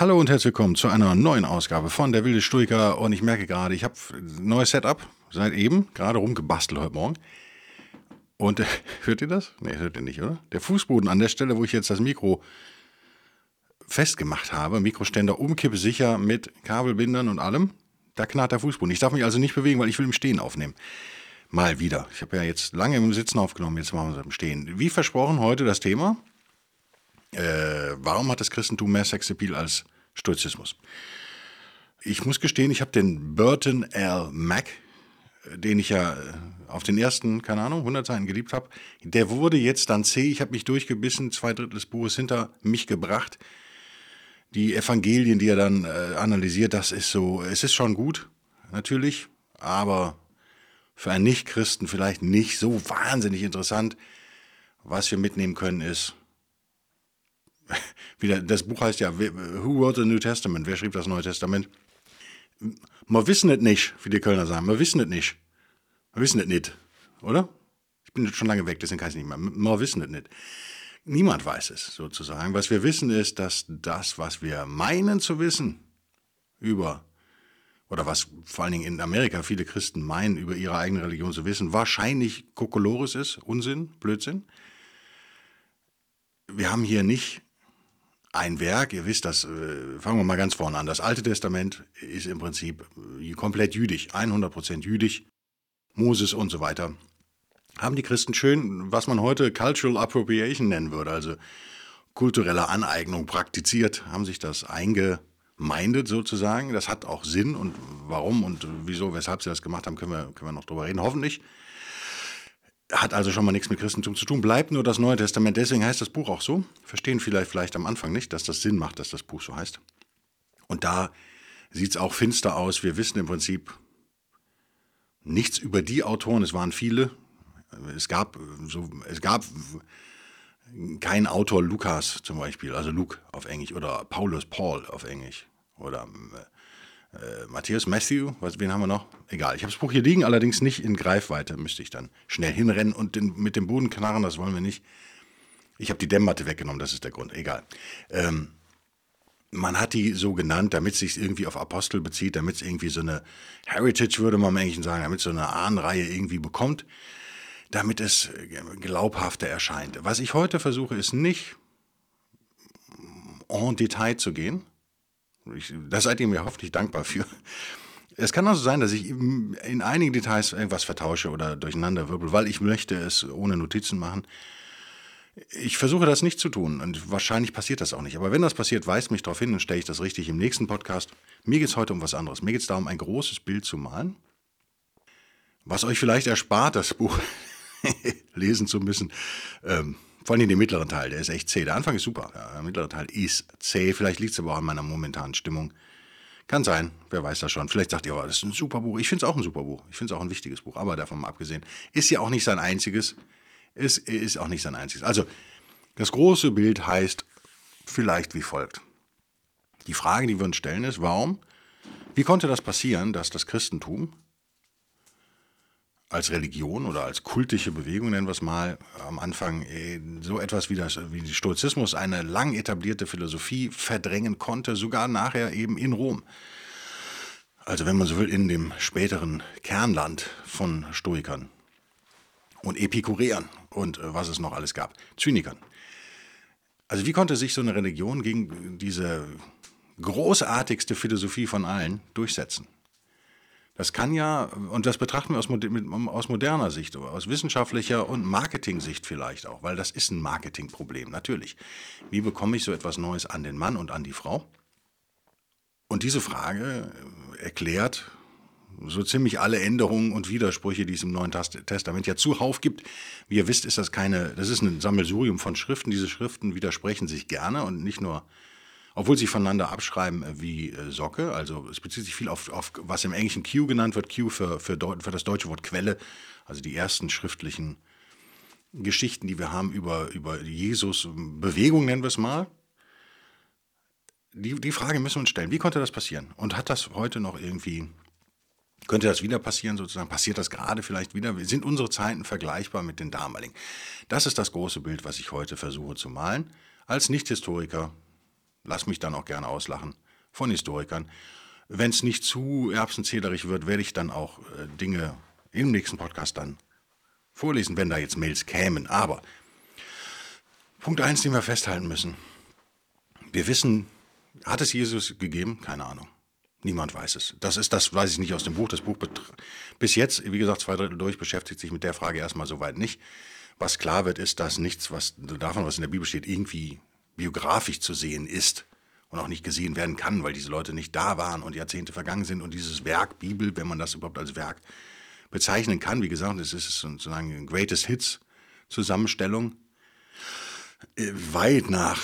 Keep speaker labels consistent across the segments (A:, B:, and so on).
A: Hallo und herzlich willkommen zu einer neuen Ausgabe von Der wilde Stoiker. Und ich merke gerade, ich habe ein neues Setup seit eben, gerade rumgebastelt heute Morgen. Und äh, hört ihr das? Ne, hört ihr nicht, oder? Der Fußboden an der Stelle, wo ich jetzt das Mikro festgemacht habe, Mikroständer umkippsicher mit Kabelbindern und allem, da knarrt der Fußboden. Ich darf mich also nicht bewegen, weil ich will im Stehen aufnehmen. Mal wieder. Ich habe ja jetzt lange im Sitzen aufgenommen, jetzt machen wir es im Stehen. Wie versprochen, heute das Thema äh, warum hat das Christentum mehr Sexappeal als Stoizismus? Ich muss gestehen, ich habe den Burton L. Mack, den ich ja äh, auf den ersten, keine Ahnung, 100 Seiten geliebt habe, der wurde jetzt dann C. Ich habe mich durchgebissen, zwei Drittel des Buches hinter mich gebracht. Die Evangelien, die er dann äh, analysiert, das ist so, es ist schon gut, natürlich, aber für einen Nicht-Christen vielleicht nicht so wahnsinnig interessant. Was wir mitnehmen können, ist, wieder, das Buch heißt ja Who Wrote the New Testament? Wer schrieb das Neue Testament? Wir wissen es nicht, wie die Kölner sagen. Wir wissen es nicht. Wir wissen es nicht, oder? Ich bin schon lange weg, deswegen kann ich es nicht mehr. Wir wissen es nicht. Niemand weiß es sozusagen. Was wir wissen ist, dass das, was wir meinen zu wissen über, oder was vor allen Dingen in Amerika viele Christen meinen, über ihre eigene Religion zu wissen, wahrscheinlich Kokolores ist, Unsinn, Blödsinn. Wir haben hier nicht ein Werk, ihr wisst das, äh, fangen wir mal ganz vorne an. Das Alte Testament ist im Prinzip äh, komplett jüdisch, 100% jüdisch, Moses und so weiter. Haben die Christen schön, was man heute Cultural Appropriation nennen würde, also kulturelle Aneignung praktiziert, haben sich das eingemeindet sozusagen. Das hat auch Sinn und warum und wieso, weshalb sie das gemacht haben, können wir, können wir noch drüber reden, hoffentlich hat also schon mal nichts mit Christentum zu tun, bleibt nur das Neue Testament. Deswegen heißt das Buch auch so. Verstehen vielleicht, vielleicht am Anfang nicht, dass das Sinn macht, dass das Buch so heißt. Und da sieht es auch finster aus. Wir wissen im Prinzip nichts über die Autoren. Es waren viele. Es gab, so, es gab keinen Autor Lukas zum Beispiel, also Luke auf Englisch, oder Paulus Paul auf Englisch, oder äh, Matthias Matthew, was, wen haben wir noch? Egal. Ich habe das Buch hier liegen, allerdings nicht in Greifweite. Müsste ich dann schnell hinrennen und den, mit dem Boden knarren, das wollen wir nicht. Ich habe die Dämmmatte weggenommen, das ist der Grund. Egal. Ähm, man hat die so genannt, damit es sich irgendwie auf Apostel bezieht, damit es irgendwie so eine Heritage, würde man im Englischen sagen, damit es so eine Ahnenreihe irgendwie bekommt, damit es glaubhafter erscheint. Was ich heute versuche, ist nicht en Detail zu gehen, ich, da seid ihr mir hoffentlich dankbar für. Es kann also sein, dass ich in einigen Details irgendwas vertausche oder durcheinander wirbel, weil ich möchte es ohne Notizen machen. Ich versuche das nicht zu tun und wahrscheinlich passiert das auch nicht. Aber wenn das passiert, weist mich darauf hin und stelle ich das richtig im nächsten Podcast. Mir geht es heute um was anderes. Mir geht es darum, ein großes Bild zu malen, was euch vielleicht erspart, das Buch lesen zu müssen. Ähm, vor allem den mittleren Teil, der ist echt zäh. Der Anfang ist super, der mittlere Teil ist zäh. Vielleicht liegt es aber auch an meiner momentanen Stimmung. Kann sein, wer weiß das schon. Vielleicht sagt ihr, oh, das ist ein super Buch. Ich finde es auch ein super Buch. Ich finde es auch ein wichtiges Buch. Aber davon mal abgesehen, ist ja auch nicht sein einziges. Ist, ist auch nicht sein einziges. Also, das große Bild heißt vielleicht wie folgt. Die Frage, die wir uns stellen, ist, warum, wie konnte das passieren, dass das Christentum als Religion oder als kultische Bewegung, nennen wir es mal, am Anfang äh, so etwas wie, das, wie Stoizismus, eine lang etablierte Philosophie verdrängen konnte, sogar nachher eben in Rom. Also wenn man so will, in dem späteren Kernland von Stoikern und Epikureern und äh, was es noch alles gab, Zynikern. Also wie konnte sich so eine Religion gegen diese großartigste Philosophie von allen durchsetzen? Das kann ja, und das betrachten wir aus, aus, moderner Sicht, aus wissenschaftlicher und Marketing-Sicht vielleicht auch, weil das ist ein Marketingproblem, natürlich. Wie bekomme ich so etwas Neues an den Mann und an die Frau? Und diese Frage erklärt so ziemlich alle Änderungen und Widersprüche, die es im Neuen Testament ja zuhauf gibt. Wie ihr wisst, ist das keine, das ist ein Sammelsurium von Schriften. Diese Schriften widersprechen sich gerne und nicht nur, obwohl sie voneinander abschreiben äh, wie äh, Socke. Also es bezieht sich viel auf, auf was im Englischen Q genannt wird, Q für, für, für das deutsche Wort Quelle, also die ersten schriftlichen Geschichten, die wir haben über, über Jesus, Bewegung nennen wir es mal. Die, die Frage müssen wir uns stellen, wie konnte das passieren? Und hat das heute noch irgendwie könnte das wieder passieren, sozusagen? Passiert das gerade vielleicht wieder? Sind unsere Zeiten vergleichbar mit den damaligen? Das ist das große Bild, was ich heute versuche zu malen. Als Nicht-Historiker, lass mich dann auch gerne auslachen von Historikern. Wenn es nicht zu erbsenzählerig wird, werde ich dann auch äh, Dinge im nächsten Podcast dann vorlesen, wenn da jetzt Mails kämen. Aber Punkt 1, den wir festhalten müssen. Wir wissen, hat es Jesus gegeben? Keine Ahnung. Niemand weiß es. Das ist das, weiß ich nicht aus dem Buch. Das Buch bis jetzt, wie gesagt, zwei Drittel durch, beschäftigt sich mit der Frage erstmal soweit nicht. Was klar wird, ist, dass nichts, was davon, was in der Bibel steht, irgendwie biografisch zu sehen ist und auch nicht gesehen werden kann, weil diese Leute nicht da waren und Jahrzehnte vergangen sind und dieses Werk Bibel, wenn man das überhaupt als Werk bezeichnen kann, wie gesagt, es ist sozusagen eine Greatest Hits Zusammenstellung, äh, weit nach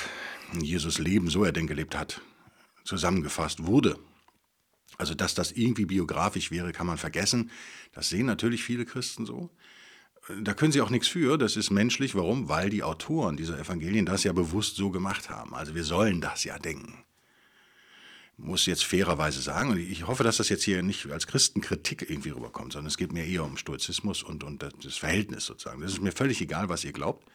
A: Jesus Leben, so er denn gelebt hat, zusammengefasst wurde. Also, dass das irgendwie biografisch wäre, kann man vergessen. Das sehen natürlich viele Christen so. Da können sie auch nichts für, das ist menschlich. Warum? Weil die Autoren dieser Evangelien das ja bewusst so gemacht haben. Also wir sollen das ja denken. Muss jetzt fairerweise sagen, und ich hoffe, dass das jetzt hier nicht als Christenkritik irgendwie rüberkommt, sondern es geht mir eher um Stoizismus und, und das Verhältnis sozusagen. Das ist mir völlig egal, was ihr glaubt.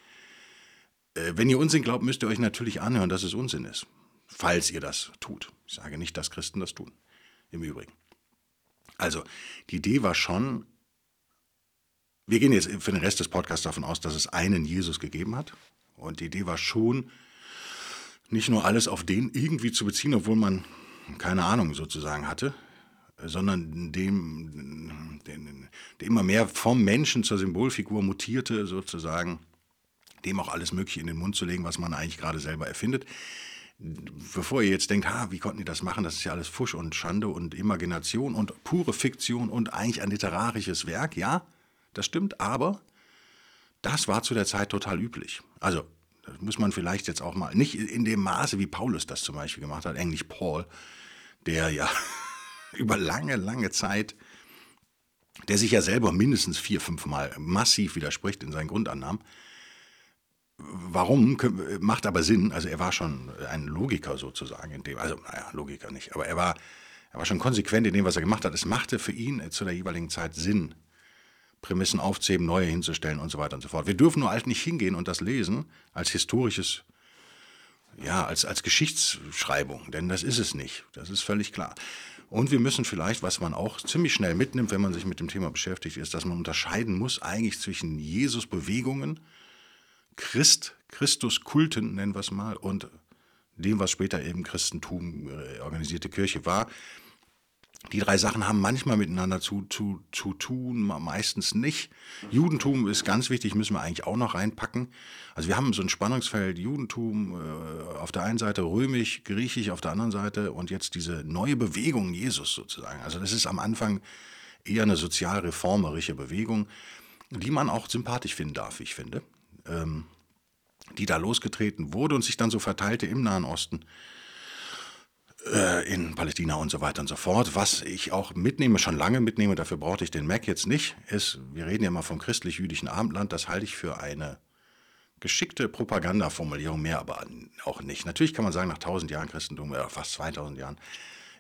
A: Äh, wenn ihr Unsinn glaubt, müsst ihr euch natürlich anhören, dass es Unsinn ist. Falls ihr das tut. Ich sage nicht, dass Christen das tun im Übrigen. Also, die Idee war schon, wir gehen jetzt für den Rest des Podcasts davon aus, dass es einen Jesus gegeben hat. Und die Idee war schon, nicht nur alles auf den irgendwie zu beziehen, obwohl man keine Ahnung sozusagen hatte, sondern dem, der immer mehr vom Menschen zur Symbolfigur mutierte, sozusagen, dem auch alles Mögliche in den Mund zu legen, was man eigentlich gerade selber erfindet. Bevor ihr jetzt denkt, ha, wie konnten die das machen, das ist ja alles Fusch und Schande und Imagination und pure Fiktion und eigentlich ein literarisches Werk, ja, das stimmt, aber das war zu der Zeit total üblich. Also, das muss man vielleicht jetzt auch mal, nicht in dem Maße, wie Paulus das zum Beispiel gemacht hat, Englisch Paul, der ja über lange, lange Zeit, der sich ja selber mindestens vier, fünf Mal massiv widerspricht in seinen Grundannahmen, Warum macht aber Sinn. Also er war schon ein Logiker sozusagen in dem, also naja, Logiker nicht, aber er war, er war schon konsequent in dem, was er gemacht hat. Es machte für ihn zu der jeweiligen Zeit Sinn, Prämissen aufzuheben, neue hinzustellen und so weiter und so fort. Wir dürfen nur halt nicht hingehen und das lesen als historisches, ja, als, als Geschichtsschreibung, denn das ist es nicht. Das ist völlig klar. Und wir müssen vielleicht, was man auch ziemlich schnell mitnimmt, wenn man sich mit dem Thema beschäftigt, ist, dass man unterscheiden muss eigentlich zwischen Jesus-Bewegungen, Christ, Christuskulten, nennen wir es mal, und dem, was später eben Christentum, äh, organisierte Kirche war. Die drei Sachen haben manchmal miteinander zu, zu, zu tun, meistens nicht. Judentum ist ganz wichtig, müssen wir eigentlich auch noch reinpacken. Also wir haben so ein Spannungsfeld Judentum äh, auf der einen Seite, römisch, griechisch auf der anderen Seite und jetzt diese neue Bewegung Jesus sozusagen. Also das ist am Anfang eher eine sozial reformerische Bewegung, die man auch sympathisch finden darf, ich finde ähm, die da losgetreten wurde und sich dann so verteilte im Nahen Osten, in Palästina und so weiter und so fort. Was ich auch mitnehme, schon lange mitnehme, dafür brauchte ich den Mac jetzt nicht, ist, wir reden ja mal vom christlich-jüdischen Abendland, das halte ich für eine geschickte Propagandaformulierung, mehr aber auch nicht. Natürlich kann man sagen, nach 1000 Jahren Christentum, oder fast 2000 Jahren,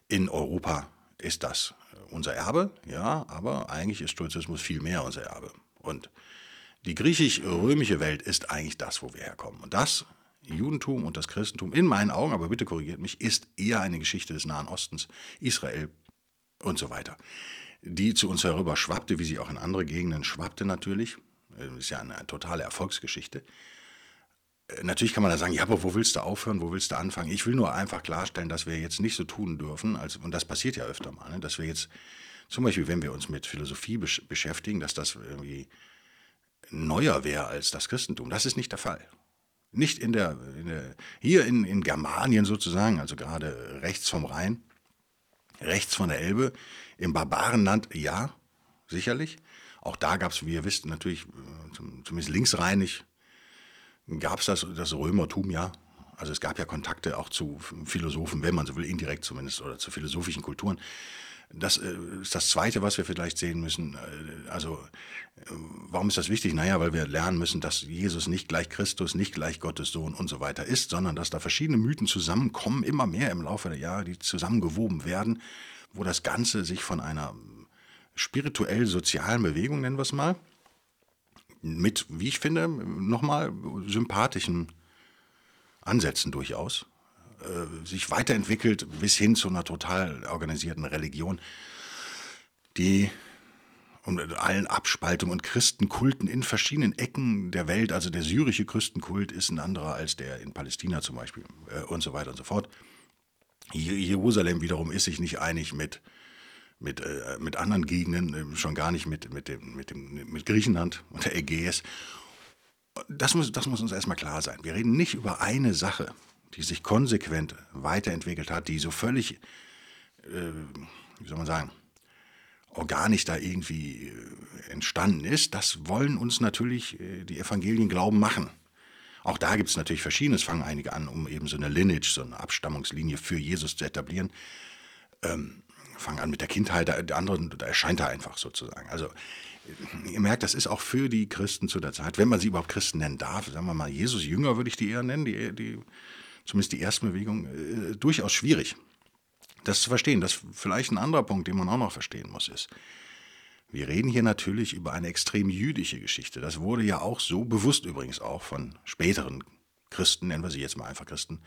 A: in Europa ist das unser Erbe, ja, aber eigentlich ist Stoizismus viel mehr unser Erbe. Und die griechisch-römische Welt ist eigentlich das, wo wir herkommen. Und das Judentum und das Christentum, in meinen Augen, aber bitte korrigiert mich, ist eher eine Geschichte des Nahen Ostens, Israel und so weiter, die zu uns herüber schwappte, wie sie auch in andere Gegenden schwappte natürlich. Ist ja eine totale Erfolgsgeschichte. Natürlich kann man da sagen, ja, aber wo willst du aufhören, wo willst du anfangen? Ich will nur einfach klarstellen, dass wir jetzt nicht so tun dürfen, als, und das passiert ja öfter mal, ne, dass wir jetzt, zum Beispiel, wenn wir uns mit Philosophie beschäftigen, dass das irgendwie neuer wäre als das Christentum. Das ist nicht der Fall. Nicht in der, in der hier in, in Germanien sozusagen, also gerade rechts vom Rhein, Rechts von der Elbe, im Barbarenland, ja, sicherlich. Auch da gab es, wie ihr wisst, natürlich, äh, zumindest linksrheinig, gab es das, das Römertum, ja. Also es gab ja Kontakte auch zu Philosophen, wenn man so will, indirekt zumindest, oder zu philosophischen Kulturen. Das äh, ist das Zweite, was wir vielleicht sehen müssen. Äh, also, warum ist das wichtig? Naja, weil wir lernen müssen, dass Jesus nicht gleich Christus, nicht gleich Gottes Sohn und so weiter ist, sondern dass da verschiedene Mythen zusammenkommen, immer mehr im Laufe der Jahre, die zusammengewoben werden, wo das Ganze sich von einer spirituell-sozialen Bewegung, nennen wir es mal, mit, wie ich finde, nochmal sympathischen Ansätzen durchaus, äh, sich weiterentwickelt bis hin zu einer total organisierten Religion, die und mit allen Abspaltungen und Christenkulten in verschiedenen Ecken der Welt, also der syrische Christenkult ist ein anderer als der in Palästina zum Beispiel äh, und so weiter und so fort. Jerusalem wiederum ist sich nicht einig mit mit, äh, mit anderen Gegenden, äh, schon gar nicht mit, mit, dem, mit, dem, mit Griechenland und der Ägäis. Das muss, das muss uns erstmal klar sein. Wir reden nicht über eine Sache, die sich konsequent weiterentwickelt hat, die so völlig, äh, wie soll man sagen, organisch da irgendwie äh, entstanden ist. Das wollen uns natürlich äh, die Evangelien glauben machen. Auch da gibt es natürlich Verschiedenes, fangen einige an, um eben so eine Lineage, so eine Abstammungslinie für Jesus zu etablieren. Ähm, fangen an mit der Kindheit, der anderen, da erscheint er einfach sozusagen. Also ihr merkt, das ist auch für die Christen zu der Zeit, wenn man sie überhaupt Christen nennen darf, sagen wir mal, Jesus Jünger würde ich die eher nennen, die, die zumindest die ersten Bewegungen, äh, durchaus schwierig. Das zu verstehen, das vielleicht ein anderer Punkt, den man auch noch verstehen muss, ist, wir reden hier natürlich über eine extrem jüdische Geschichte. Das wurde ja auch so bewusst übrigens auch von späteren Christen, nennen wir sie jetzt mal einfach Christen,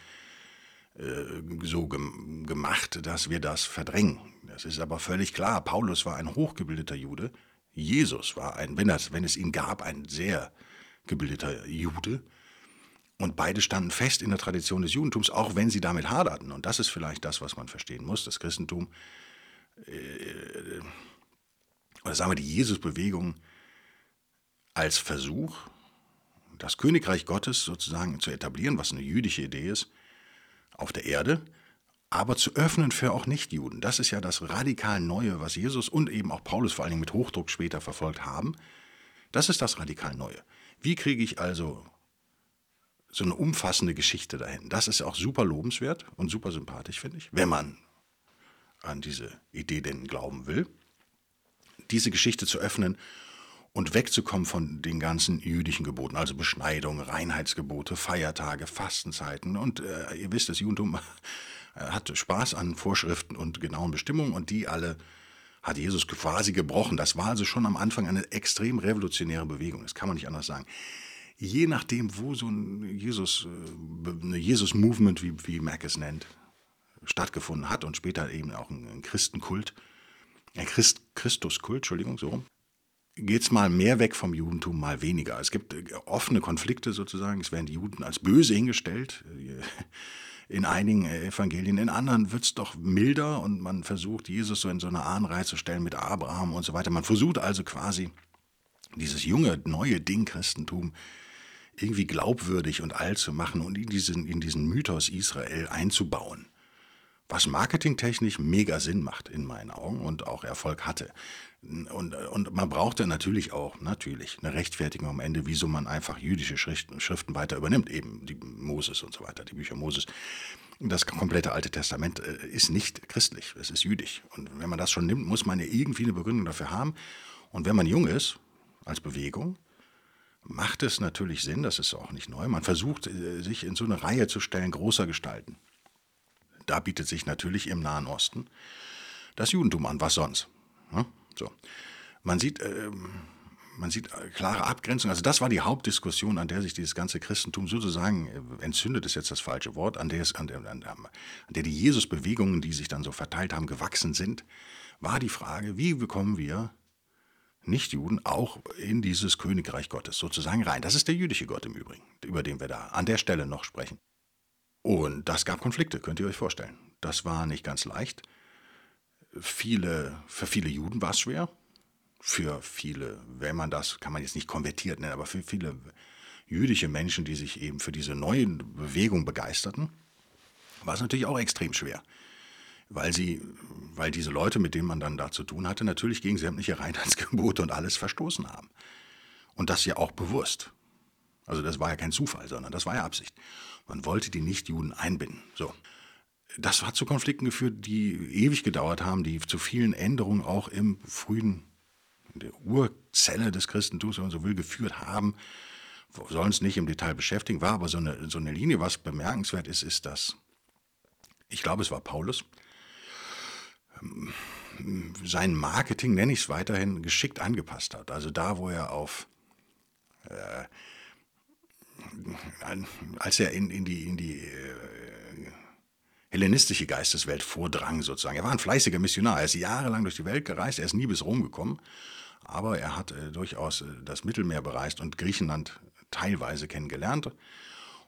A: äh, so gemacht, dass wir das verdrängen. Das ist aber völlig klar. Paulus war ein hochgebildeter Jude. Jesus war ein, wenn, das, wenn es ihn gab, ein sehr gebildeter Jude. Und beide standen fest in der Tradition des Judentums, auch wenn sie damit haderten. Und das ist vielleicht das, was man verstehen muss. Das Christentum, äh, oder sagen wir die Jesusbewegung, als Versuch, das Königreich Gottes sozusagen zu etablieren, was eine jüdische Idee ist, auf der Erde, aber zu öffnen für auch Nichtjuden. Das ist ja das radikal Neue, was Jesus und eben auch Paulus vor allen Dingen mit Hochdruck später verfolgt haben. Das ist das radikal Neue. Wie kriege ich also so eine umfassende Geschichte dahin? Das ist auch super lobenswert und super sympathisch, finde ich, wenn man an diese Idee denn glauben will. Diese Geschichte zu öffnen und wegzukommen von den ganzen jüdischen Geboten, also Beschneidung, Reinheitsgebote, Feiertage, Fastenzeiten. Und äh, ihr wisst, das Judentum hat Spaß an Vorschriften und genauen Bestimmungen und die alle hat Jesus quasi gebrochen. Das war also schon am Anfang eine extrem revolutionäre Bewegung, das kann man nicht anders sagen. Je nachdem, wo so ein Jesus, äh, eine Jesus-Movement, wie, wie Mac es nennt, stattgefunden hat und später eben auch ein Christenkult, ein Christ, Christuskult, Entschuldigung, so rum, geht es mal mehr weg vom Judentum, mal weniger. Es gibt äh, offene Konflikte sozusagen. Es werden die Juden als böse hingestellt. Äh, in einigen Evangelien, in anderen wird es doch milder und man versucht, Jesus so in so eine Ahnreihe zu stellen mit Abraham und so weiter. Man versucht also quasi dieses junge, neue Ding Christentum irgendwie glaubwürdig und alt zu machen und in diesen, in diesen Mythos Israel einzubauen was marketingtechnisch mega Sinn macht in meinen Augen und auch Erfolg hatte. Und, und man brauchte natürlich auch, natürlich, eine Rechtfertigung am Ende, wieso man einfach jüdische Schriften, Schriften weiter übernimmt, eben die Moses und so weiter, die Bücher Moses. Das komplette Alte Testament äh, ist nicht christlich, es ist jüdisch. Und wenn man das schon nimmt, muss man ja irgendwie eine Begründung dafür haben. Und wenn man jung ist, als Bewegung, macht es natürlich Sinn, das ist auch nicht neu, man versucht, äh, sich in so eine Reihe zu stellen, großer Gestalten. Da bietet sich natürlich im Nahen Osten das Judentum an, was sonst. Ne? So. Man sieht, äh, man sieht äh, klare Abgrenzung. Also das war die Hauptdiskussion, an der sich dieses ganze Christentum sozusagen äh, entzündet, ist jetzt das falsche Wort, an der, es, an der, an der die Jesus-Bewegungen, die sich dann so verteilt haben, gewachsen sind, war die Frage, wie bekommen wir Nichtjuden auch in dieses Königreich Gottes sozusagen rein. Das ist der jüdische Gott im Übrigen, über den wir da an der Stelle noch sprechen. Und das gab Konflikte, könnt ihr euch vorstellen. Das war nicht ganz leicht. Viele, für viele Juden war es schwer. Für viele, wenn man das, kann man jetzt nicht konvertiert nennen, aber für viele jüdische Menschen, die sich eben für diese neue Bewegung begeisterten, war es natürlich auch extrem schwer. Weil sie, weil diese Leute, mit denen man dann da zu tun hatte, natürlich gegen sämtliche Reinheitsgebote und alles verstoßen haben. Und das ja auch bewusst. Also das war ja kein Zufall, sondern das war ja Absicht. Man wollte die Nichtjuden einbinden. So. Das hat zu Konflikten geführt, die ewig gedauert haben, die zu vielen Änderungen auch im frühen, in der Urzelle des Christentums, wenn man so will, geführt haben. Sollen es nicht im Detail beschäftigen, war aber so eine, so eine Linie, was bemerkenswert ist, ist, dass, ich glaube, es war Paulus, sein Marketing, nenne ich es weiterhin, geschickt angepasst hat. Also da, wo er auf äh, als er in, in die, in die äh, hellenistische Geisteswelt vordrang, sozusagen. Er war ein fleißiger Missionar. Er ist jahrelang durch die Welt gereist. Er ist nie bis Rom gekommen. Aber er hat äh, durchaus äh, das Mittelmeer bereist und Griechenland teilweise kennengelernt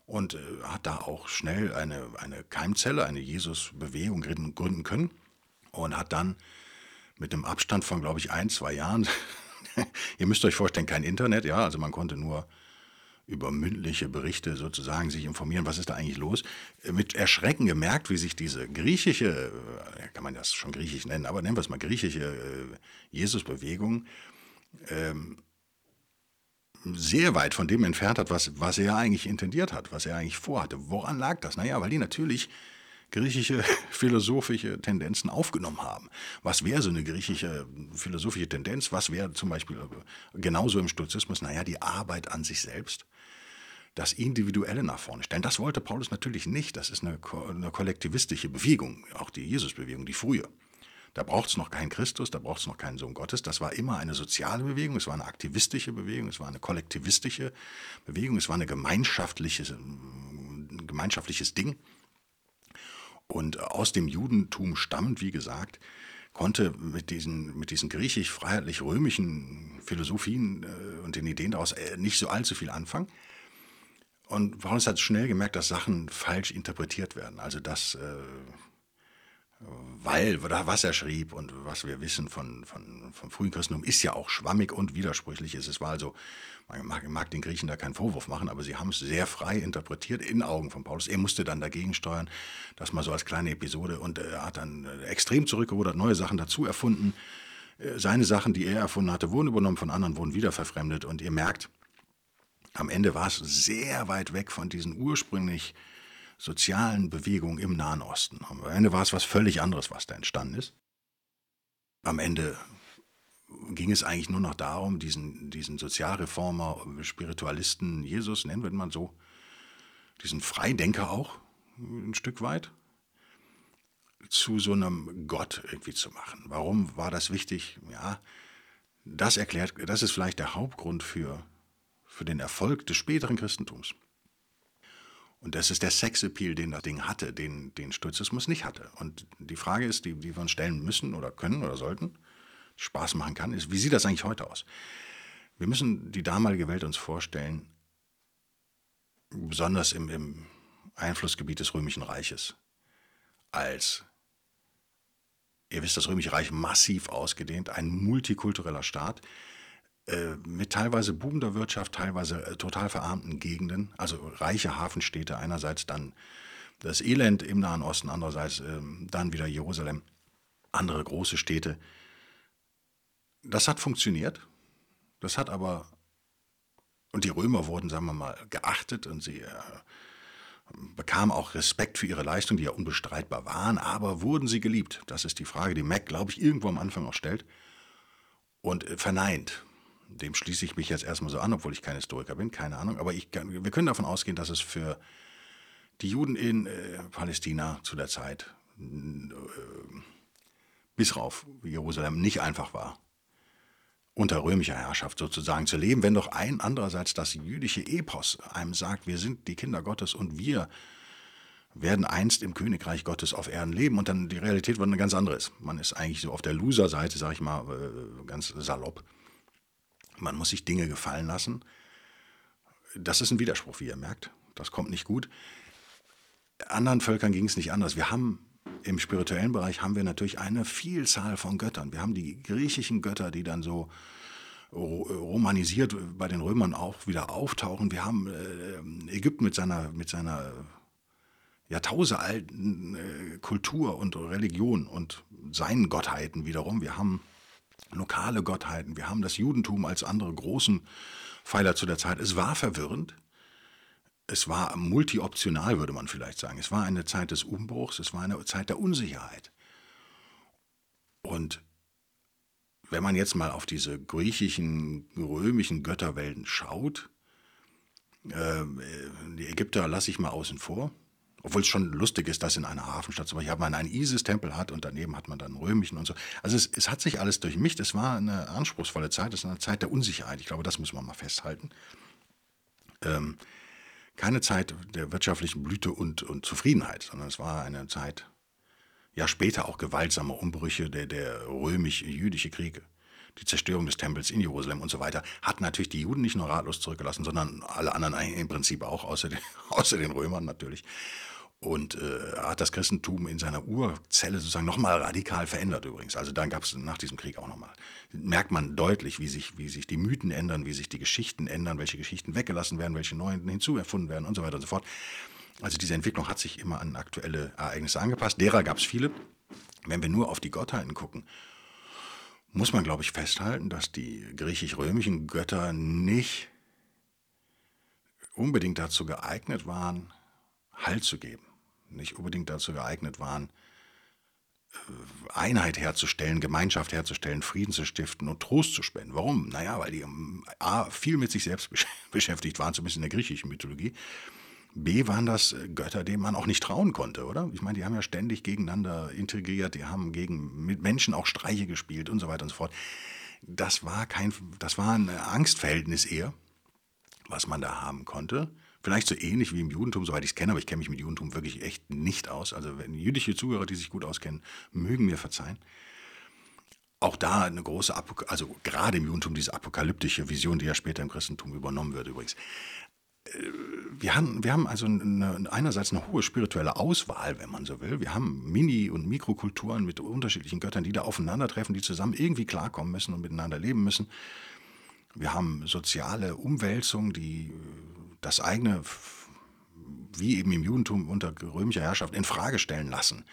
A: und äh, hat da auch schnell eine, eine Keimzelle, eine Jesus-Bewegung gründen können und hat dann mit einem Abstand von, glaube ich, ein, zwei Jahren, ihr müsst euch vorstellen, kein Internet, ja, also man konnte nur über mündliche Berichte sozusagen sich informieren, was ist da eigentlich los. Mit Erschrecken gemerkt, wie sich diese griechische, äh, kann man das schon griechisch nennen, aber nennen wir es mal griechische äh, Jesusbewegung, ähm, sehr weit von dem entfernt hat, was, was er eigentlich intendiert hat, was er eigentlich vorhatte. Woran lag das? Naja, weil die natürlich griechische philosophische Tendenzen aufgenommen haben. Was wäre so eine griechische philosophische Tendenz? Was wäre zum Beispiel genauso im Stoizismus? Naja, die Arbeit an sich selbst das Individuelle nach vorne stellen. Das wollte Paulus natürlich nicht. Das ist eine, eine kollektivistische Bewegung, auch die Jesusbewegung, die frühe. Da braucht es noch keinen Christus, da braucht es noch keinen Sohn Gottes. Das war immer eine soziale Bewegung, es war eine aktivistische Bewegung, es war eine kollektivistische Bewegung, es war ein gemeinschaftliches, gemeinschaftliches Ding. Und aus dem Judentum stammend, wie gesagt, konnte mit diesen, mit diesen griechisch-freiheitlich-römischen Philosophien äh, und den Ideen daraus äh, nicht so allzu viel anfangen. Und Paulus hat schnell gemerkt, dass Sachen falsch interpretiert werden. Also dass, äh, weil, was er schrieb und was wir wissen von, von, vom frühen Christentum, ist ja auch schwammig und widersprüchlich. Es war also, man mag, mag den Griechen da keinen Vorwurf machen, aber sie haben es sehr frei interpretiert in Augen von Paulus. Er musste dann dagegen steuern, das mal so als kleine Episode und er hat dann äh, extrem zurückgerudert, neue Sachen dazu erfunden. Äh, seine Sachen, die er erfunden hatte, wurden übernommen von anderen, wurden wieder verfremdet und ihr merkt, am Ende war es sehr weit weg von diesen ursprünglich sozialen Bewegungen im Nahen Osten. Am Ende war es was völlig anderes, was da entstanden ist. Am Ende ging es eigentlich nur noch darum, diesen, diesen Sozialreformer, Spiritualisten, Jesus, nennen wir ihn mal so, diesen Freidenker auch ein Stück weit, zu so einem Gott irgendwie zu machen. Warum war das wichtig? Ja, das erklärt, das ist vielleicht der Hauptgrund für für den Erfolg des späteren Christentums. Und das ist der Sexappeal, den das Ding hatte, den, den Stoizismus nicht hatte. Und die Frage ist, die, die wir uns stellen müssen oder können oder sollten, Spaß machen kann, ist, wie sieht das eigentlich heute aus? Wir müssen die damalige Welt uns vorstellen, besonders im, im Einflussgebiet des Römischen Reiches, als, ihr wisst, das Römische Reich massiv ausgedehnt, ein multikultureller Staat, mit teilweise boomender Wirtschaft, teilweise äh, total verarmten Gegenden, also reiche Hafenstädte einerseits, dann das Elend im Nahen Osten, andererseits ähm, dann wieder Jerusalem, andere große Städte. Das hat funktioniert. Das hat aber, und die Römer wurden, sagen wir mal, geachtet und sie äh, bekamen auch Respekt für ihre Leistung, die ja unbestreitbar waren, aber wurden sie geliebt? Das ist die Frage, die Mac, glaube ich, irgendwo am Anfang auch stellt. Und verneint dem schließe ich mich jetzt erstmal so an, obwohl ich kein Historiker bin, keine Ahnung. Aber ich, wir können davon ausgehen, dass es für die Juden in äh, Palästina zu der Zeit äh, bis rauf Jerusalem nicht einfach war, unter römischer Herrschaft sozusagen zu leben, wenn doch ein andererseits das jüdische Epos einem sagt, wir sind die Kinder Gottes und wir werden einst im Königreich Gottes auf Erden leben und dann die Realität wird eine ganz andere ist. Man ist eigentlich so auf der Loser-Seite, sage ich mal, äh, ganz salopp. Man muss sich Dinge gefallen lassen. Das ist ein Widerspruch, wie ihr merkt. Das kommt nicht gut. Anderen Völkern ging es nicht anders. Wir haben im spirituellen Bereich haben wir natürlich eine Vielzahl von Göttern. Wir haben die griechischen Götter, die dann so romanisiert bei den Römern auch wieder auftauchen. Wir haben äh, Ägypten mit seiner, mit seiner jahrtausendalten äh, Kultur und Religion und seinen Gottheiten wiederum. Wir haben lokale Gottheiten, wir haben das Judentum als andere großen Pfeiler zu der Zeit. Es war verwirrend. Es war multioptional, würde man vielleicht sagen. Es war eine Zeit des Umbruchs, es war eine Zeit der Unsicherheit. Und wenn man jetzt mal auf diese griechischen, römischen Götterwelten schaut, äh, die Ägypter lasse ich mal außen vor, obwohl es schon lustig ist, dass in einer Hafenstadt zum Beispiel man einen Isis-Tempel hat und daneben hat man dann römischen und so. Also es, es, hat sich alles durchmischt. Es war eine anspruchsvolle Zeit, es ist eine Zeit der Unsicherheit. Ich glaube, das müssen wir mal festhalten. Ähm, keine Zeit der wirtschaftlichen Blüte und, und Zufriedenheit, sondern es war eine Zeit, ja später auch gewaltsamer Umbrüche der, der römisch-jüdische Kriege die Zerstörung des Tempels in Jerusalem und so weiter, hat natürlich die Juden nicht nur ratlos zurückgelassen, sondern alle anderen im Prinzip auch, außer den, außer den Römern natürlich. Und äh, hat das Christentum in seiner Urzelle sozusagen nochmal radikal verändert übrigens. Also dann gab es nach diesem Krieg auch nochmal. Merkt man deutlich, wie sich, wie sich die Mythen ändern, wie sich die Geschichten ändern, welche Geschichten weggelassen werden, welche neuen hinzuerfunden werden und so weiter und so fort. Also diese Entwicklung hat sich immer an aktuelle Ereignisse angepasst. Derer gab es viele. Wenn wir nur auf die Gottheiten gucken, muss man, glaube ich, festhalten, dass die griechisch-römischen Götter nicht unbedingt dazu geeignet waren, Halt zu geben, nicht unbedingt dazu geeignet waren, äh, Einheit herzustellen, Gemeinschaft herzustellen, Frieden zu stiften und Trost zu spenden. Warum? Naja, weil die ähm, A, viel mit sich selbst beschäftigt waren, zumindest in der griechischen Mythologie, B waren das äh, Götter, denen man auch nicht trauen konnte, oder? Ich meine, die haben ja ständig gegeneinander integriert, die haben gegen mit Menschen auch Streiche gespielt und so weiter und so fort. Das war kein, das war ein Angstverhältnis eher, was man da haben konnte. Vielleicht so ähnlich wie im Judentum, soweit ich es kenne, aber ich kenne mich mit Judentum wirklich echt nicht aus. Also wenn jüdische Zuhörer, die sich gut auskennen, mögen mir verzeihen. Auch da eine große, Apok also gerade im Judentum diese apokalyptische Vision, die ja später im Christentum übernommen wird übrigens wir haben, wir haben also eine, einerseits eine hohe spirituelle Auswahl, wenn man so will. Wir haben Mini- und Mikrokulturen mit unterschiedlichen Göttern, die da aufeinandertreffen, die zusammen irgendwie klarkommen müssen und miteinander leben müssen. Wir haben soziale Umwälzungen, die äh, das eigene, wie eben im Judentum unter römischer Herrschaft, in Frage stellen lassen.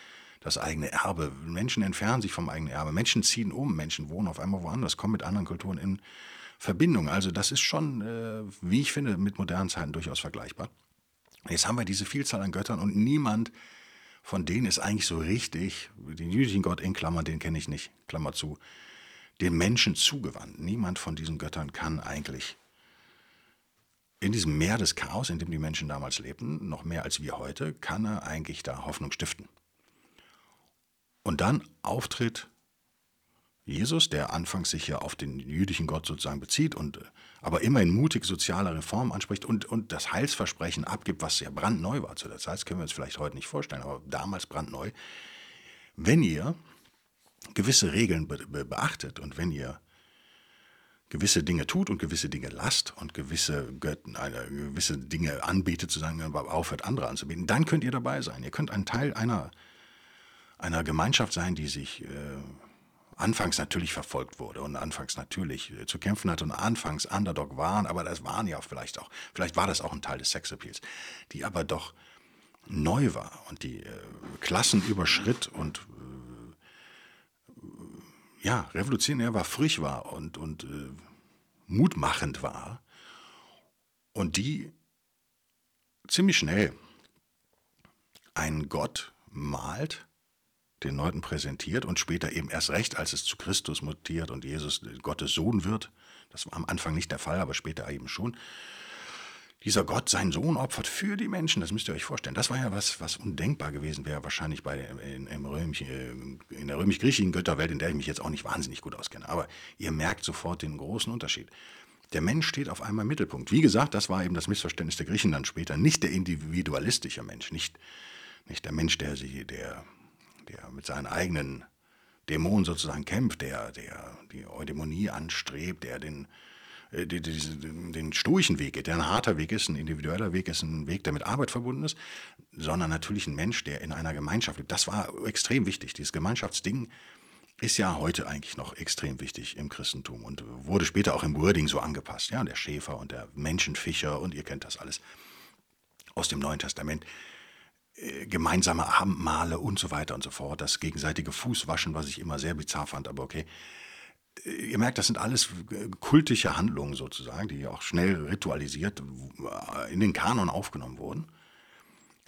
A: Das eigene Erbe. Menschen entfernen sich vom eigenen Erbe. Menschen ziehen um. Menschen wohnen auf einmal woanders, kommen mit anderen Kulturen in Verbindung. Also das ist schon, äh, wie ich finde, mit modernen Zeiten durchaus vergleichbar. Jetzt haben wir diese Vielzahl an Göttern und niemand von denen ist eigentlich so richtig, den jüdischen Gott in Klammern, den kenne ich nicht, Klammer zu, den Menschen zugewandt. Niemand von diesen Göttern kann eigentlich in diesem Meer des Chaos, in dem die Menschen damals lebten, noch mehr als wir heute, kann er eigentlich da Hoffnung stiften. Und dann auftritt Jesus, der anfangs sich ja auf den jüdischen Gott sozusagen bezieht und äh, aber immer in mutig sozialer Reform anspricht und, und das Heilsversprechen abgibt, was ja brandneu war zu der Zeit, das können wir uns vielleicht heute nicht vorstellen, aber damals brandneu. Wenn ihr gewisse Regeln be be beachtet und wenn ihr gewisse Dinge tut und gewisse Dinge lasst und gewisse, Götten, eine, gewisse Dinge anbetet, zu sagen, aufhört, andere anzubieten, dann könnt ihr dabei sein. Ihr könnt ein Teil einer, einer Gemeinschaft sein, die sich äh, anfangs natürlich verfolgt wurde und anfangs natürlich äh, zu kämpfen hatte und anfangs Underdog waren, aber das waren ja vielleicht auch, vielleicht war das auch ein Teil des Sexappeals, die aber doch neu war und die äh, Klassen überschritt und äh, ja, revolutionär war, frisch war und, und äh, mutmachend war und die ziemlich schnell einen Gott malt, den Leuten präsentiert und später eben erst recht, als es zu Christus mutiert und Jesus Gottes Sohn wird. Das war am Anfang nicht der Fall, aber später eben schon. Dieser Gott seinen Sohn opfert für die Menschen, das müsst ihr euch vorstellen. Das war ja was, was undenkbar gewesen wäre, wahrscheinlich bei in, im Römisch, in der römisch-griechischen Götterwelt, in der ich mich jetzt auch nicht wahnsinnig gut auskenne. Aber ihr merkt sofort den großen Unterschied. Der Mensch steht auf einmal im Mittelpunkt. Wie gesagt, das war eben das Missverständnis der Griechen dann später. Nicht der individualistische Mensch, nicht, nicht der Mensch, der, sie, der der mit seinen eigenen Dämonen sozusagen kämpft, der, der die Eudämonie anstrebt, der den, äh, den, den stoischen Weg geht, der ein harter Weg ist, ein individueller Weg ist, ein Weg, der mit Arbeit verbunden ist, sondern natürlich ein Mensch, der in einer Gemeinschaft lebt. Das war extrem wichtig. Dieses Gemeinschaftsding ist ja heute eigentlich noch extrem wichtig im Christentum und wurde später auch im Wording so angepasst. Ja, der Schäfer und der Menschenfischer und ihr kennt das alles aus dem Neuen Testament gemeinsame Abendmahle und so weiter und so fort, das gegenseitige Fußwaschen, was ich immer sehr bizarr fand, aber okay. Äh, ihr merkt, das sind alles äh, kultische Handlungen sozusagen, die auch schnell ritualisiert in den Kanon aufgenommen wurden,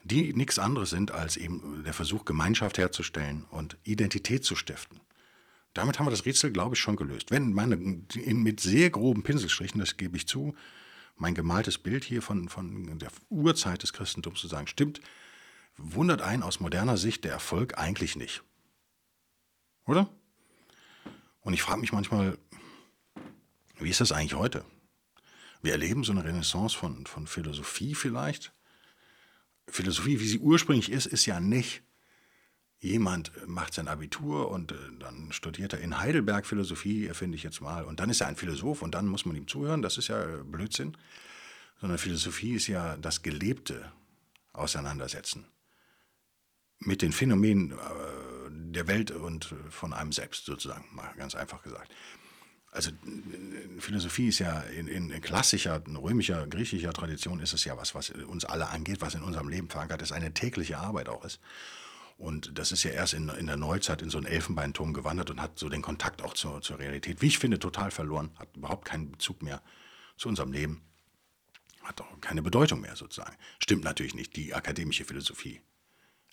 A: die nichts anderes sind als eben der Versuch, Gemeinschaft herzustellen und Identität zu stiften. Damit haben wir das Rätsel, glaube ich, schon gelöst. Wenn meine, mit sehr groben Pinselstrichen, das gebe ich zu, mein gemaltes Bild hier von, von der Urzeit des Christentums zu sagen, stimmt, wundert einen aus moderner Sicht der Erfolg eigentlich nicht. Oder? Und ich frage mich manchmal, wie ist das eigentlich heute? Wir erleben so eine Renaissance von, von Philosophie vielleicht. Philosophie, wie sie ursprünglich ist, ist ja nicht, jemand macht sein Abitur und äh, dann studiert er in Heidelberg Philosophie, erfinde ich jetzt mal, und dann ist er ein Philosoph und dann muss man ihm zuhören. Das ist ja Blödsinn. Sondern Philosophie ist ja das gelebte Auseinandersetzen mit den Phänomenen äh, der Welt und von einem selbst sozusagen, mal ganz einfach gesagt. Also Philosophie ist ja in, in klassischer, römischer, griechischer Tradition ist es ja was, was uns alle angeht, was in unserem Leben verankert ist, eine tägliche Arbeit auch ist. Und das ist ja erst in, in der Neuzeit in so einen Elfenbeinturm gewandert und hat so den Kontakt auch zur, zur Realität, wie ich finde, total verloren, hat überhaupt keinen Bezug mehr zu unserem Leben, hat auch keine Bedeutung mehr sozusagen. Stimmt natürlich nicht, die akademische Philosophie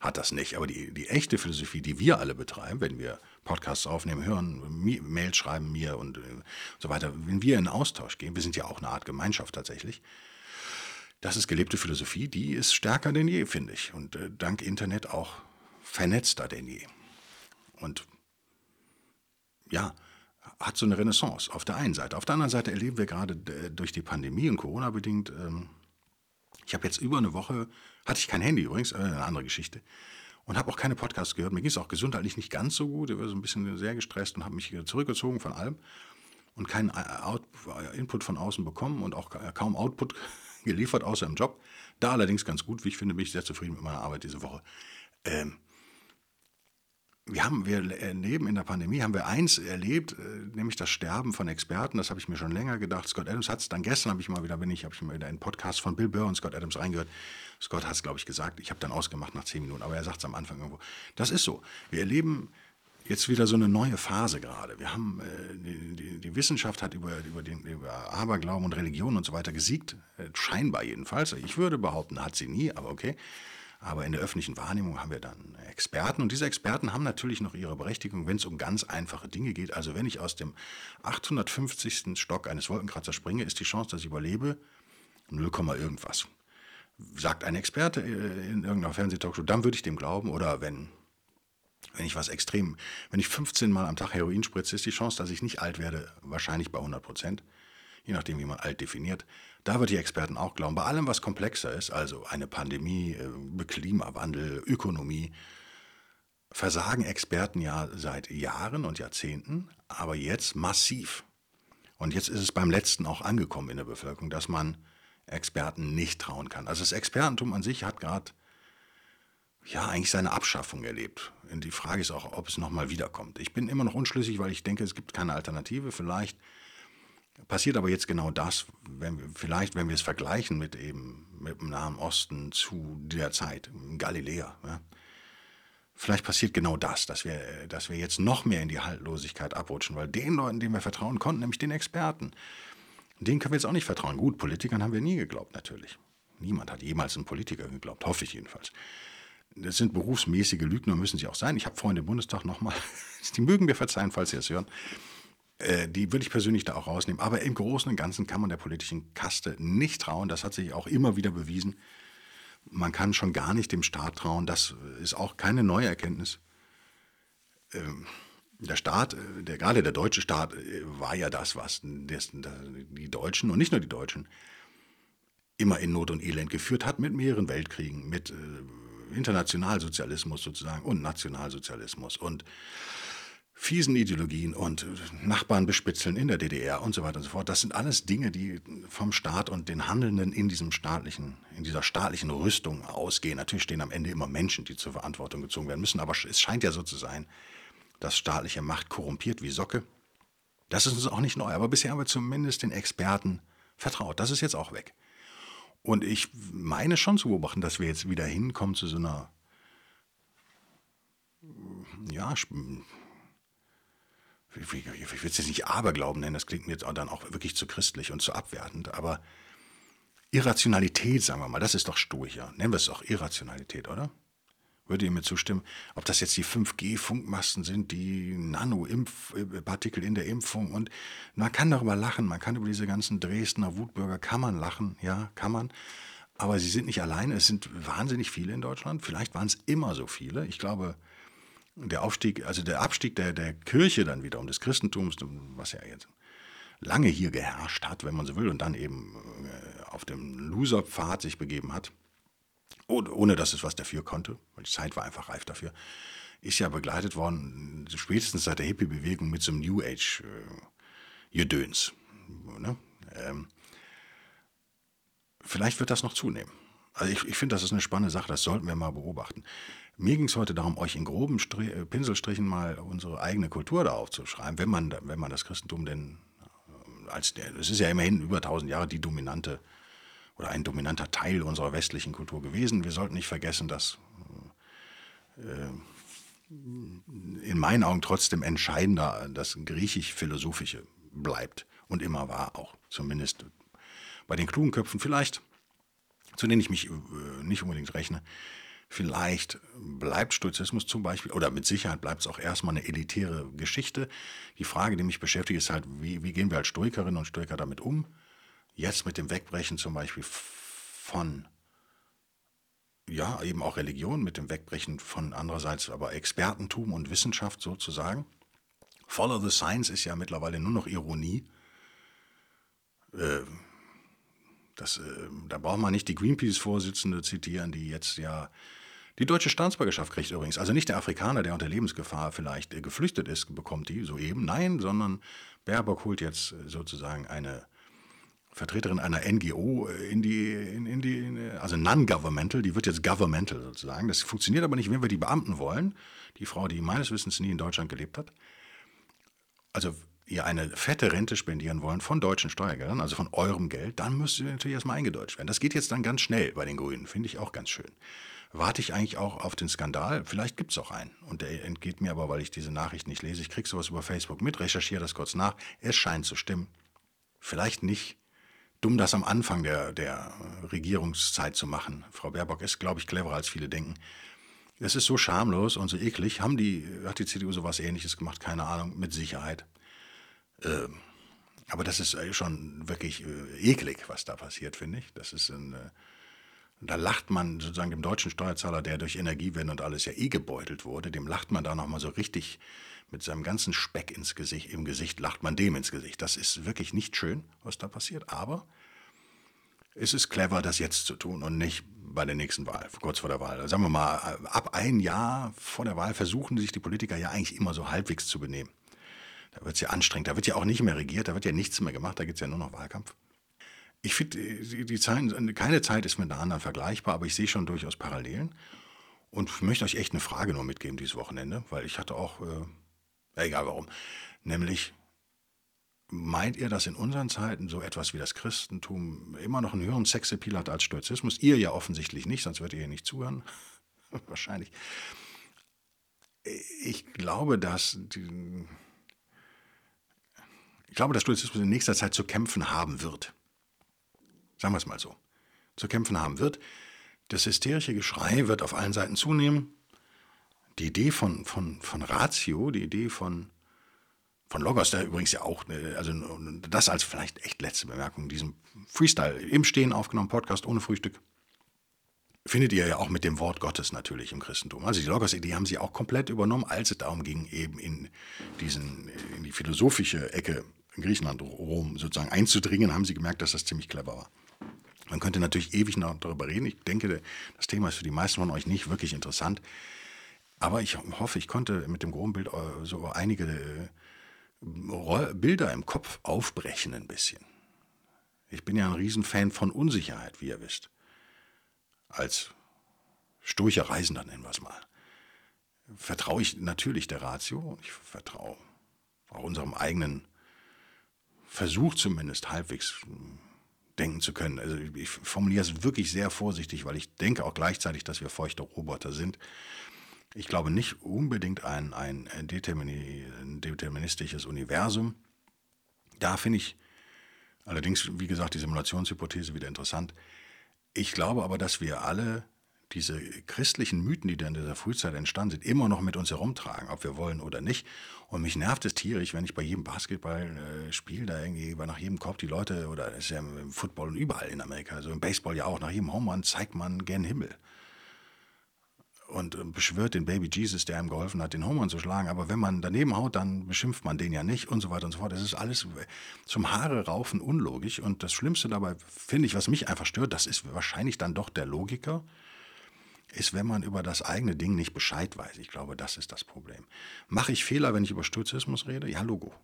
A: hat das nicht. Aber die, die echte Philosophie, die wir alle betreiben, wenn wir Podcasts aufnehmen, hören, Mails schreiben mir und, äh, so weiter, wenn wir in Austausch gehen, wir sind ja auch eine Art Gemeinschaft tatsächlich, das ist gelebte Philosophie, die ist stärker denn je, finde ich. Und äh, dank Internet auch vernetzter denn je. Und ja, hat so eine Renaissance auf der einen Seite. Auf der anderen Seite erleben wir gerade durch die Pandemie und Corona bedingt ähm, ich habe jetzt über eine Woche, hatte ich kein Handy übrigens, äh, eine andere Geschichte, und habe auch keine Podcasts gehört. Mir ging es auch gesundheitlich nicht ganz so gut. Ich war so ein bisschen sehr gestresst und habe mich zurückgezogen von allem und keinen äh, Out äh, Input von außen bekommen und auch kaum Output geliefert, außer im Job. Da allerdings ganz gut, wie ich finde, bin ich sehr zufrieden mit meiner Arbeit diese Woche. Ähm, wir haben, wir erleben in der Pandemie, haben wir eins erlebt, äh, nämlich das Sterben von Experten. Das habe ich mir schon länger gedacht. Scott Adams hat es dann gestern, habe ich mal wieder, bin ich, habe ich mal wieder einen Podcast von Bill Burr und Scott Adams reingehört. Scott hat es, glaube ich, gesagt. Ich habe dann ausgemacht nach zehn Minuten, aber er sagt es am Anfang irgendwo. Das ist so. Wir erleben jetzt wieder so eine neue Phase gerade. Wir haben, äh, die, die, die, Wissenschaft hat über, über, den, über Aberglauben und Religion und so weiter gesiegt. Äh, scheinbar jedenfalls. Ich würde behaupten, hat sie nie, aber okay. Aber in der öffentlichen Wahrnehmung haben wir dann Experten und diese Experten haben natürlich noch ihre Berechtigung, wenn es um ganz einfache Dinge geht. Also wenn ich aus dem 850. Stock eines Wolkenkratzers springe, ist die Chance, dass ich überlebe 0, irgendwas. Sagt ein Experte äh, in irgendeiner Fernsehtalkshow, dann würde ich dem glauben. Oder wenn, wenn ich was extrem, wenn ich 15 Mal am Tag Heroin spritze, ist die Chance, dass ich nicht alt werde, wahrscheinlich bei 100 Prozent je nachdem, wie man alt definiert. Da wird die Experten auch glauben, bei allem, was komplexer ist, also eine Pandemie, äh, Klimawandel, Ökonomie, versagen Experten ja seit Jahren und Jahrzehnten, aber jetzt massiv. Und jetzt ist es beim letzten auch angekommen in der Bevölkerung, dass man Experten nicht trauen kann. Also das Expertentum an sich hat gerade ja eigentlich seine Abschaffung erlebt. Und die Frage ist auch, ob es nochmal wiederkommt. Ich bin immer noch unschlüssig, weil ich denke, es gibt keine Alternative. Vielleicht passiert aber jetzt genau das, wenn wir, vielleicht, wenn wir es vergleichen mit eben mit dem Nahen Osten zu der Zeit, Galiläa. Ja. Vielleicht passiert genau das, dass wir, dass wir jetzt noch mehr in die Haltlosigkeit abrutschen, weil den Leuten, denen wir vertrauen konnten, nämlich den Experten, denen können wir jetzt auch nicht vertrauen. Gut, Politikern haben wir nie geglaubt, natürlich. Niemand hat jemals einen Politiker geglaubt, hoffe ich jedenfalls. Das sind berufsmäßige Lügner, müssen sie auch sein. Ich habe Freunde im Bundestag nochmal, die mögen mir verzeihen, falls sie es hören. Äh, die würde ich persönlich da auch rausnehmen. Aber im Großen und Ganzen kann man der politischen Kaste nicht trauen. Das hat sich auch immer wieder bewiesen. Man kann schon gar nicht dem Staat trauen. Das ist auch keine neue Erkenntnis. Ähm, der Staat, äh, der, gerade der deutsche Staat, äh, war ja das, was die Deutschen und nicht nur die Deutschen immer in Not und Elend geführt hat, mit mehreren Weltkriegen, mit Internationalsozialismus sozusagen und Nationalsozialismus und fiesen Ideologien und Nachbarn bespitzeln in der DDR und so weiter und so fort. Das sind alles Dinge, die vom Staat und den Handelnden in diesem staatlichen, in dieser staatlichen Rüstung ausgehen. Natürlich stehen am Ende immer Menschen, die zur Verantwortung gezogen werden müssen, aber es scheint ja so zu sein, dass staatliche Macht korrumpiert wie Socke. Das ist uns auch nicht neu, aber bisher haben wir zumindest den Experten vertraut. Das ist jetzt auch weg. Und ich meine schon zu beobachten, dass wir jetzt wieder hinkommen zu so einer, ja, ich will es jetzt nicht Aberglauben nennen, das klingt mir dann auch wirklich zu christlich und zu abwertend, aber Irrationalität, sagen wir mal, das ist doch Stoicher. Nennen wir es auch Irrationalität, oder? Würde ihr mir zustimmen? Ob das jetzt die 5G-Funkmasten sind, die Nano-Partikel in der Impfung und man kann darüber lachen, man kann über diese ganzen Dresdner Wutbürger, kann man lachen, ja, kann man. Aber sie sind nicht alleine, es sind wahnsinnig viele in Deutschland. Vielleicht waren es immer so viele. Ich glaube, der Aufstieg, also der Abstieg der, der Kirche dann wiederum, des Christentums, was ja jetzt lange hier geherrscht hat, wenn man so will, und dann eben äh, auf dem Loser-Pfad sich begeben hat, ohne dass es was dafür konnte, weil die Zeit war einfach reif dafür, ist ja begleitet worden, spätestens seit der Hippie-Bewegung mit so einem New Age-Gedöns. Äh, ne? ähm, vielleicht wird das noch zunehmen. Also ich, ich finde, das ist eine spannende Sache, das sollten wir mal beobachten. Mir ging es heute darum, euch in groben Strich, äh, Pinselstrichen mal unsere eigene Kultur da aufzuschreiben, wenn man, wenn man das Christentum denn äh, als der, es ist ja immerhin über 1000 Jahre die dominante oder ein dominanter Teil unserer westlichen Kultur gewesen. Wir sollten nicht vergessen, dass äh, in meinen Augen trotzdem entscheidender das griechisch-philosophische bleibt und immer war auch, zumindest bei den klugen Köpfen vielleicht, zu denen ich mich äh, nicht unbedingt rechne. Vielleicht bleibt Stoizismus zum Beispiel, oder mit Sicherheit bleibt es auch erstmal eine elitäre Geschichte. Die Frage, die mich beschäftigt, ist halt, wie, wie gehen wir als Stoikerinnen und Stoiker damit um? Jetzt mit dem Wegbrechen zum Beispiel von, ja, eben auch Religion, mit dem Wegbrechen von andererseits aber Expertentum und Wissenschaft sozusagen. Follow the Science ist ja mittlerweile nur noch Ironie. Äh, das, äh, da braucht man nicht die Greenpeace-Vorsitzende zitieren, die jetzt ja die deutsche Staatsbürgerschaft kriegt übrigens. Also nicht der Afrikaner, der unter Lebensgefahr vielleicht äh, geflüchtet ist, bekommt die soeben. Nein, sondern Baerbock holt jetzt sozusagen eine Vertreterin einer NGO äh, in die, in, in die in, also non-governmental, die wird jetzt governmental sozusagen. Das funktioniert aber nicht, wenn wir die Beamten wollen. Die Frau, die meines Wissens nie in Deutschland gelebt hat. Also ihr eine fette Rente spendieren wollen von deutschen Steuergeldern, also von eurem Geld, dann müsst ihr natürlich erstmal eingedeutscht werden. Das geht jetzt dann ganz schnell bei den Grünen, finde ich auch ganz schön. Warte ich eigentlich auch auf den Skandal? Vielleicht gibt es auch einen. Und der entgeht mir aber, weil ich diese Nachricht nicht lese. Ich kriege sowas über Facebook mit, recherchiere das kurz nach. Es scheint zu stimmen. Vielleicht nicht dumm, das am Anfang der, der Regierungszeit zu machen. Frau Baerbock ist, glaube ich, cleverer als viele denken. Es ist so schamlos und so eklig. Haben die, hat die CDU sowas ähnliches gemacht? Keine Ahnung, mit Sicherheit. Äh, aber das ist äh, schon wirklich äh, eklig, was da passiert, finde ich. Das ist ein, äh, da lacht man sozusagen dem deutschen Steuerzahler, der durch Energiewende und alles ja eh gebeutelt wurde, dem lacht man da nochmal so richtig mit seinem ganzen Speck ins Gesicht, im Gesicht lacht man dem ins Gesicht. Das ist wirklich nicht schön, was da passiert, aber es ist clever, das jetzt zu tun und nicht bei der nächsten Wahl, kurz vor der Wahl. Sagen wir mal, ab ein Jahr vor der Wahl versuchen sich die Politiker ja eigentlich immer so halbwegs zu benehmen. Da wird es ja anstrengend, da wird ja auch nicht mehr regiert, da wird ja nichts mehr gemacht, da gibt es ja nur noch Wahlkampf. Ich finde, die, die Zeiten, keine Zeit ist mit einer anderen vergleichbar, aber ich sehe schon durchaus Parallelen. Und ich möchte euch echt eine Frage nur mitgeben dieses Wochenende, weil ich hatte auch äh, Egal warum. Nämlich, meint ihr, dass in unseren Zeiten so etwas wie das Christentum immer noch einen höheren Sexappeal hat als Stoizismus? Ihr ja offensichtlich nicht, sonst würdet ihr hier nicht zuhören. Wahrscheinlich. Ich glaube, dass die, ich glaube, dass Stoizismus in nächster Zeit zu kämpfen haben wird. Sagen wir es mal so. Zu kämpfen haben wird. Das hysterische Geschrei wird auf allen Seiten zunehmen die Idee von, von, von Ratio, die Idee von, von Logos, da übrigens ja auch, also das als vielleicht echt letzte Bemerkung, diesem Freestyle im Stehen aufgenommen, Podcast ohne Frühstück, findet ihr ja auch mit dem Wort Gottes natürlich im Christentum. Also die Logos-Idee haben sie auch komplett übernommen, als es darum ging, eben in, diesen, in die philosophische Ecke in Griechenland, Rom sozusagen einzudringen, haben sie gemerkt, dass das ziemlich clever war. Man könnte natürlich ewig noch darüber reden. Ich denke, das Thema ist für die meisten von euch nicht wirklich interessant. Aber ich hoffe, ich konnte mit dem groben Bild äh, so einige äh, Bilder im Kopf aufbrechen ein bisschen. Ich bin ja ein Riesenfan von Unsicherheit, wie ihr wisst. Als stoischer Reisender nennen wir es mal. Vertraue ich natürlich der Ratio. Ich vertraue auch unserem eigenen Versuch zumindest halbwegs denken zu können. Also ich formuliere es wirklich sehr vorsichtig, weil ich denke auch gleichzeitig, dass wir feuchte Roboter sind. Ich glaube nicht unbedingt ein, ein deterministisches Universum. Da finde ich allerdings, wie gesagt, die Simulationshypothese wieder interessant. Ich glaube aber, dass wir alle diese christlichen Mythen, die dann in dieser Frühzeit entstanden sind, immer noch mit uns herumtragen, ob wir wollen oder nicht. Und mich nervt es tierisch, wenn ich bei jedem Basketballspiel äh, da irgendwie nach jedem Korb die Leute, oder das ist ja im Football und überall in Amerika, also im Baseball ja auch, nach jedem Home Run zeigt man gern Himmel. Und beschwört den Baby Jesus, der ihm geholfen hat, den Home Run zu schlagen. Aber wenn man daneben haut, dann beschimpft man den ja nicht und so weiter und so fort. Das ist alles zum Haare raufen unlogisch. Und das Schlimmste dabei, finde ich, was mich einfach stört, das ist wahrscheinlich dann doch der Logiker ist, wenn man über das eigene Ding nicht Bescheid weiß. Ich glaube, das ist das Problem. Mache ich Fehler, wenn ich über Stoizismus rede? Ja, Logo.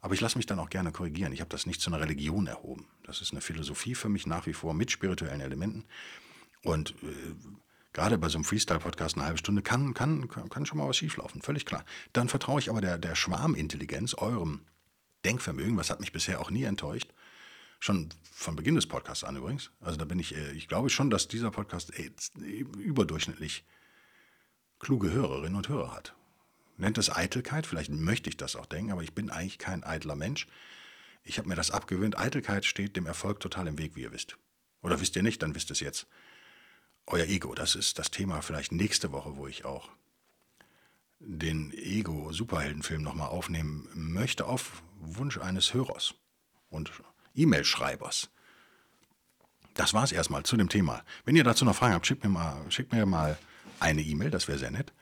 A: Aber ich lasse mich dann auch gerne korrigieren. Ich habe das nicht zu einer Religion erhoben. Das ist eine Philosophie für mich nach wie vor mit spirituellen Elementen. Und äh, gerade bei so einem Freestyle-Podcast eine halbe Stunde kann, kann, kann schon mal was schieflaufen, völlig klar. Dann vertraue ich aber der, der Schwarmintelligenz, eurem Denkvermögen, was hat mich bisher auch nie enttäuscht, Schon von Beginn des Podcasts an übrigens. Also da bin ich, äh, ich glaube schon, dass dieser Podcast überdurchschnittlich kluge Hörerinnen und Hörer hat. Nennt es Eitelkeit, vielleicht möchte ich das auch denken, aber ich bin eigentlich kein eitler Mensch. Ich habe mir das abgewöhnt. Eitelkeit steht dem Erfolg total im Weg, wie ihr wisst. Oder wisst ihr nicht, dann wisst es jetzt. Euer Ego, das ist das Thema vielleicht nächste Woche, wo ich auch den Ego-Superheldenfilm nochmal aufnehmen möchte, auf Wunsch eines Hörers. Und E-Mail-Schreibers. Das war es erstmal zu dem Thema. Wenn ihr dazu noch Fragen habt, schickt mir mal, schickt mir mal eine E-Mail, das wäre sehr nett.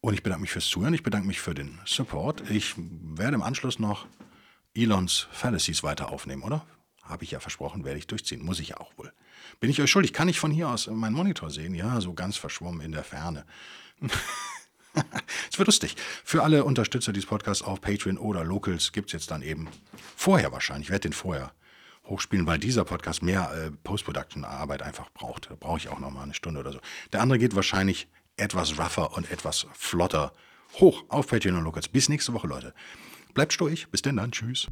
A: Und ich bedanke mich fürs Zuhören, ich bedanke mich für den Support. Ich werde im Anschluss noch Elons Fallacies weiter aufnehmen, oder? Habe ich ja versprochen, werde ich durchziehen. Muss ich ja auch wohl. Bin ich euch schuldig? Kann ich von hier aus meinen Monitor sehen? Ja, so ganz verschwommen in der Ferne. Es wird lustig. Für alle Unterstützer dieses Podcasts auf Patreon oder Locals gibt es jetzt dann eben vorher wahrscheinlich, ich werde den vorher hochspielen, weil dieser Podcast mehr äh, Post-Production-Arbeit einfach braucht. Da brauche ich auch noch mal eine Stunde oder so. Der andere geht wahrscheinlich etwas rougher und etwas flotter hoch auf Patreon und Locals. Bis nächste Woche, Leute. Bleibt stoisch. Bis denn dann. Tschüss.